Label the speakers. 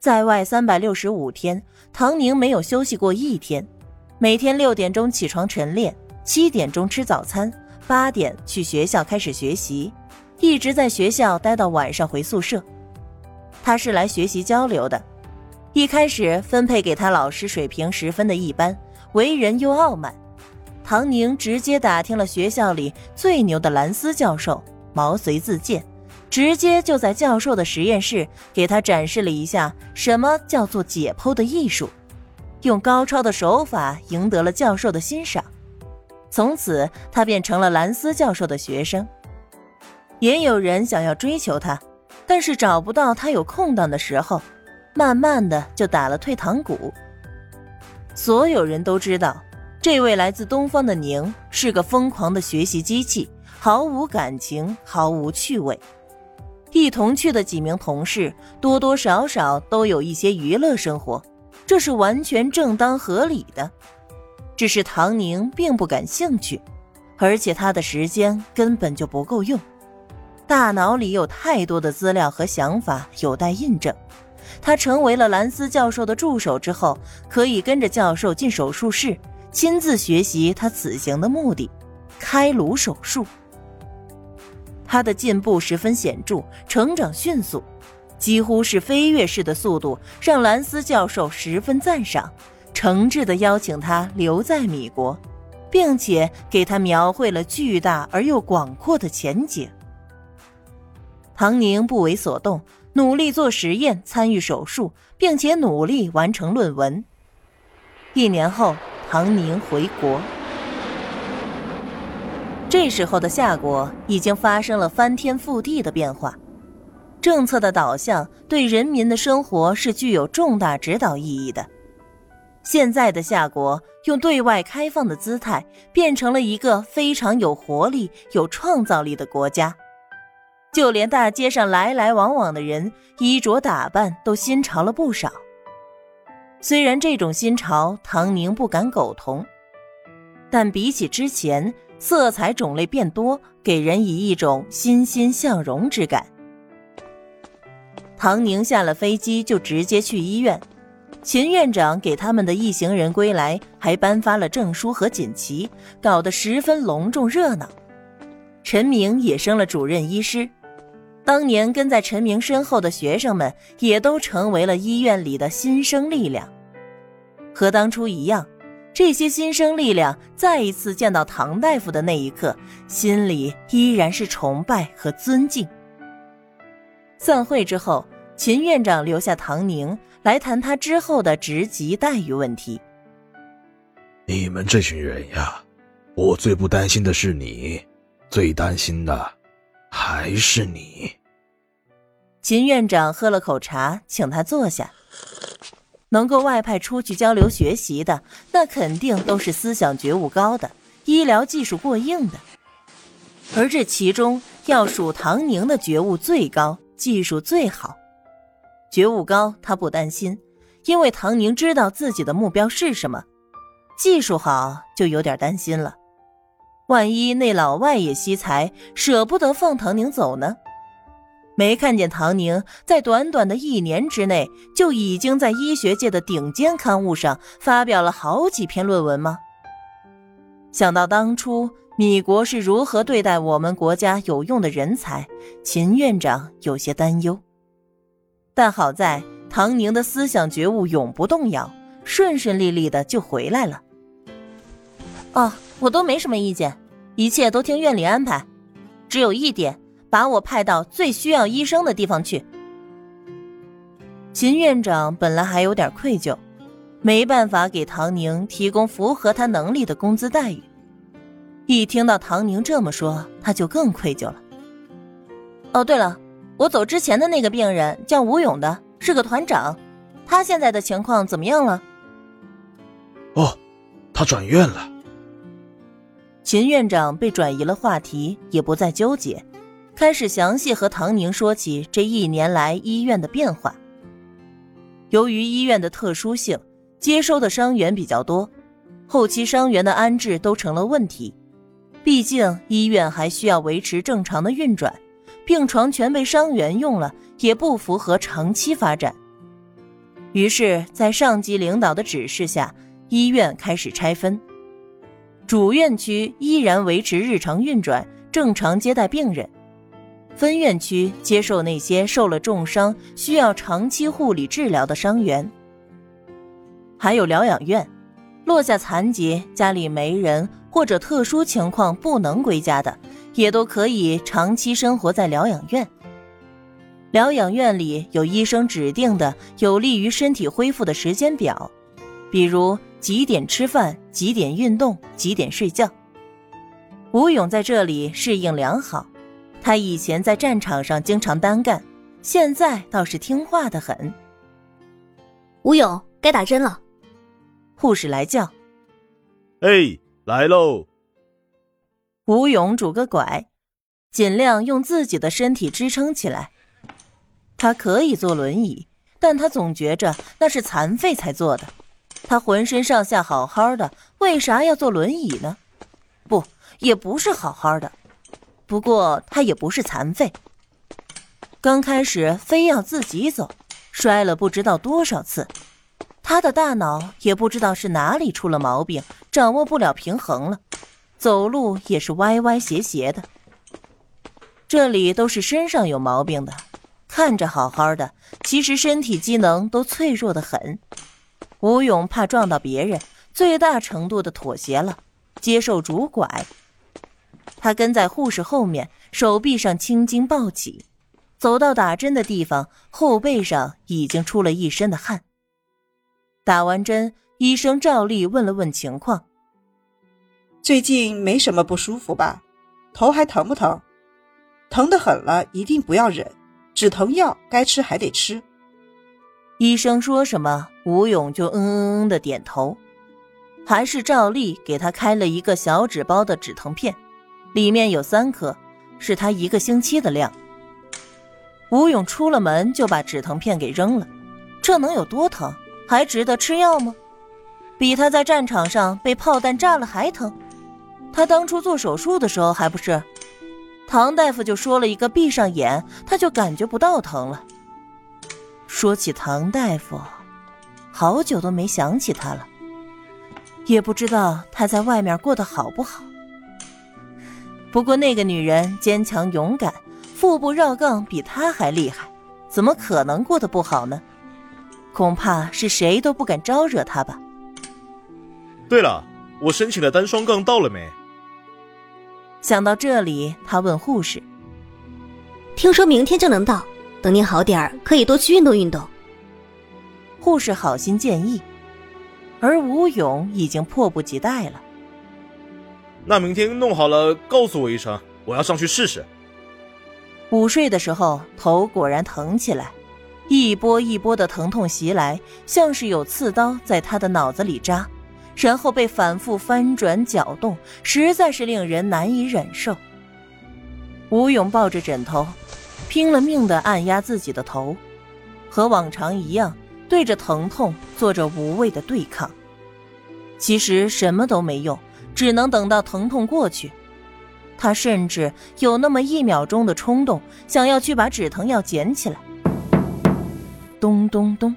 Speaker 1: 在外三百六十五天，唐宁没有休息过一天。每天六点钟起床晨练，七点钟吃早餐，八点去学校开始学习，一直在学校待到晚上回宿舍。他是来学习交流的。一开始分配给他老师水平十分的一般，为人又傲慢。唐宁直接打听了学校里最牛的兰斯教授，毛遂自荐，直接就在教授的实验室给他展示了一下什么叫做解剖的艺术。用高超的手法赢得了教授的欣赏，从此他便成了兰斯教授的学生。也有人想要追求他，但是找不到他有空档的时候，慢慢的就打了退堂鼓。所有人都知道，这位来自东方的宁是个疯狂的学习机器，毫无感情，毫无趣味。一同去的几名同事多多少少都有一些娱乐生活。这是完全正当合理的，只是唐宁并不感兴趣，而且他的时间根本就不够用，大脑里有太多的资料和想法有待印证。他成为了兰斯教授的助手之后，可以跟着教授进手术室，亲自学习他此行的目的——开颅手术。他的进步十分显著，成长迅速。几乎是飞跃式的速度，让兰斯教授十分赞赏，诚挚地邀请他留在米国，并且给他描绘了巨大而又广阔的前景。唐宁不为所动，努力做实验，参与手术，并且努力完成论文。一年后，唐宁回国。这时候的夏国已经发生了翻天覆地的变化。政策的导向对人民的生活是具有重大指导意义的。现在的夏国用对外开放的姿态，变成了一个非常有活力、有创造力的国家。就连大街上来来往往的人，衣着打扮都新潮了不少。虽然这种新潮唐宁不敢苟同，但比起之前，色彩种类变多，给人以一种欣欣向荣之感。唐宁下了飞机就直接去医院，秦院长给他们的一行人归来还颁发了证书和锦旗，搞得十分隆重热闹。陈明也升了主任医师，当年跟在陈明身后的学生们也都成为了医院里的新生力量。和当初一样，这些新生力量再一次见到唐大夫的那一刻，心里依然是崇拜和尊敬。散会之后，秦院长留下唐宁来谈他之后的职级待遇问题。
Speaker 2: 你们这群人呀，我最不担心的是你，最担心的还是你。
Speaker 1: 秦院长喝了口茶，请他坐下。能够外派出去交流学习的，那肯定都是思想觉悟高的，医疗技术过硬的。而这其中要数唐宁的觉悟最高。技术最好，觉悟高，他不担心，因为唐宁知道自己的目标是什么。技术好，就有点担心了。万一那老外也惜才，舍不得放唐宁走呢？没看见唐宁在短短的一年之内，就已经在医学界的顶尖刊物上发表了好几篇论文吗？想到当初。米国是如何对待我们国家有用的人才？秦院长有些担忧。但好在唐宁的思想觉悟永不动摇，顺顺利利的就回来了。哦，我都没什么意见，一切都听院里安排。只有一点，把我派到最需要医生的地方去。秦院长本来还有点愧疚，没办法给唐宁提供符合他能力的工资待遇。一听到唐宁这么说，他就更愧疚了。哦，对了，我走之前的那个病人叫吴勇的，是个团长，他现在的情况怎么样了？
Speaker 2: 哦，他转院了。
Speaker 1: 秦院长被转移了话题，也不再纠结，开始详细和唐宁说起这一年来医院的变化。由于医院的特殊性，接收的伤员比较多，后期伤员的安置都成了问题。毕竟医院还需要维持正常的运转，病床全被伤员用了，也不符合长期发展。于是，在上级领导的指示下，医院开始拆分。主院区依然维持日常运转，正常接待病人；分院区接受那些受了重伤、需要长期护理治疗的伤员。还有疗养院，落下残疾、家里没人或者特殊情况不能归家的，也都可以长期生活在疗养院。疗养院里有医生指定的有利于身体恢复的时间表，比如几点吃饭、几点运动、几点睡觉。吴勇在这里适应良好，他以前在战场上经常单干，现在倒是听话的很。
Speaker 3: 吴勇，该打针了。
Speaker 1: 护士来叫：“
Speaker 2: 哎，来喽！”
Speaker 1: 吴勇拄个拐，尽量用自己的身体支撑起来。他可以坐轮椅，但他总觉着那是残废才坐的。他浑身上下好好的，为啥要坐轮椅呢？不，也不是好好的。不过他也不是残废。刚开始非要自己走，摔了不知道多少次，他的大脑也不知道是哪里出了毛病，掌握不了平衡了，走路也是歪歪斜斜的。这里都是身上有毛病的。看着好好的，其实身体机能都脆弱的很。吴勇怕撞到别人，最大程度的妥协了，接受拄拐。他跟在护士后面，手臂上青筋暴起，走到打针的地方，后背上已经出了一身的汗。打完针，医生照例问了问情况：“
Speaker 4: 最近没什么不舒服吧？头还疼不疼？疼得很了，一定不要忍。”止疼药该吃还得吃。
Speaker 1: 医生说什么，吴勇就嗯嗯嗯的点头，还是照例给他开了一个小纸包的止疼片，里面有三颗，是他一个星期的量。吴勇出了门就把止疼片给扔了，这能有多疼？还值得吃药吗？比他在战场上被炮弹炸了还疼。他当初做手术的时候还不是？唐大夫就说了一个闭上眼，他就感觉不到疼了。说起唐大夫，好久都没想起他了，也不知道他在外面过得好不好。不过那个女人坚强勇敢，腹部绕杠比他还厉害，怎么可能过得不好呢？恐怕是谁都不敢招惹她吧。
Speaker 5: 对了，我申请的单双杠到了没？
Speaker 1: 想到这里，他问护士：“
Speaker 3: 听说明天就能到，等您好点儿，可以多去运动运动。”
Speaker 1: 护士好心建议，而吴勇已经迫不及待了。
Speaker 5: 那明天弄好了，告诉我一声，我要上去试试。
Speaker 1: 午睡的时候，头果然疼起来，一波一波的疼痛袭来，像是有刺刀在他的脑子里扎。然后被反复翻转搅动，实在是令人难以忍受。吴勇抱着枕头，拼了命的按压自己的头，和往常一样，对着疼痛做着无谓的对抗。其实什么都没用，只能等到疼痛过去。他甚至有那么一秒钟的冲动，想要去把止疼药捡起来。咚咚咚。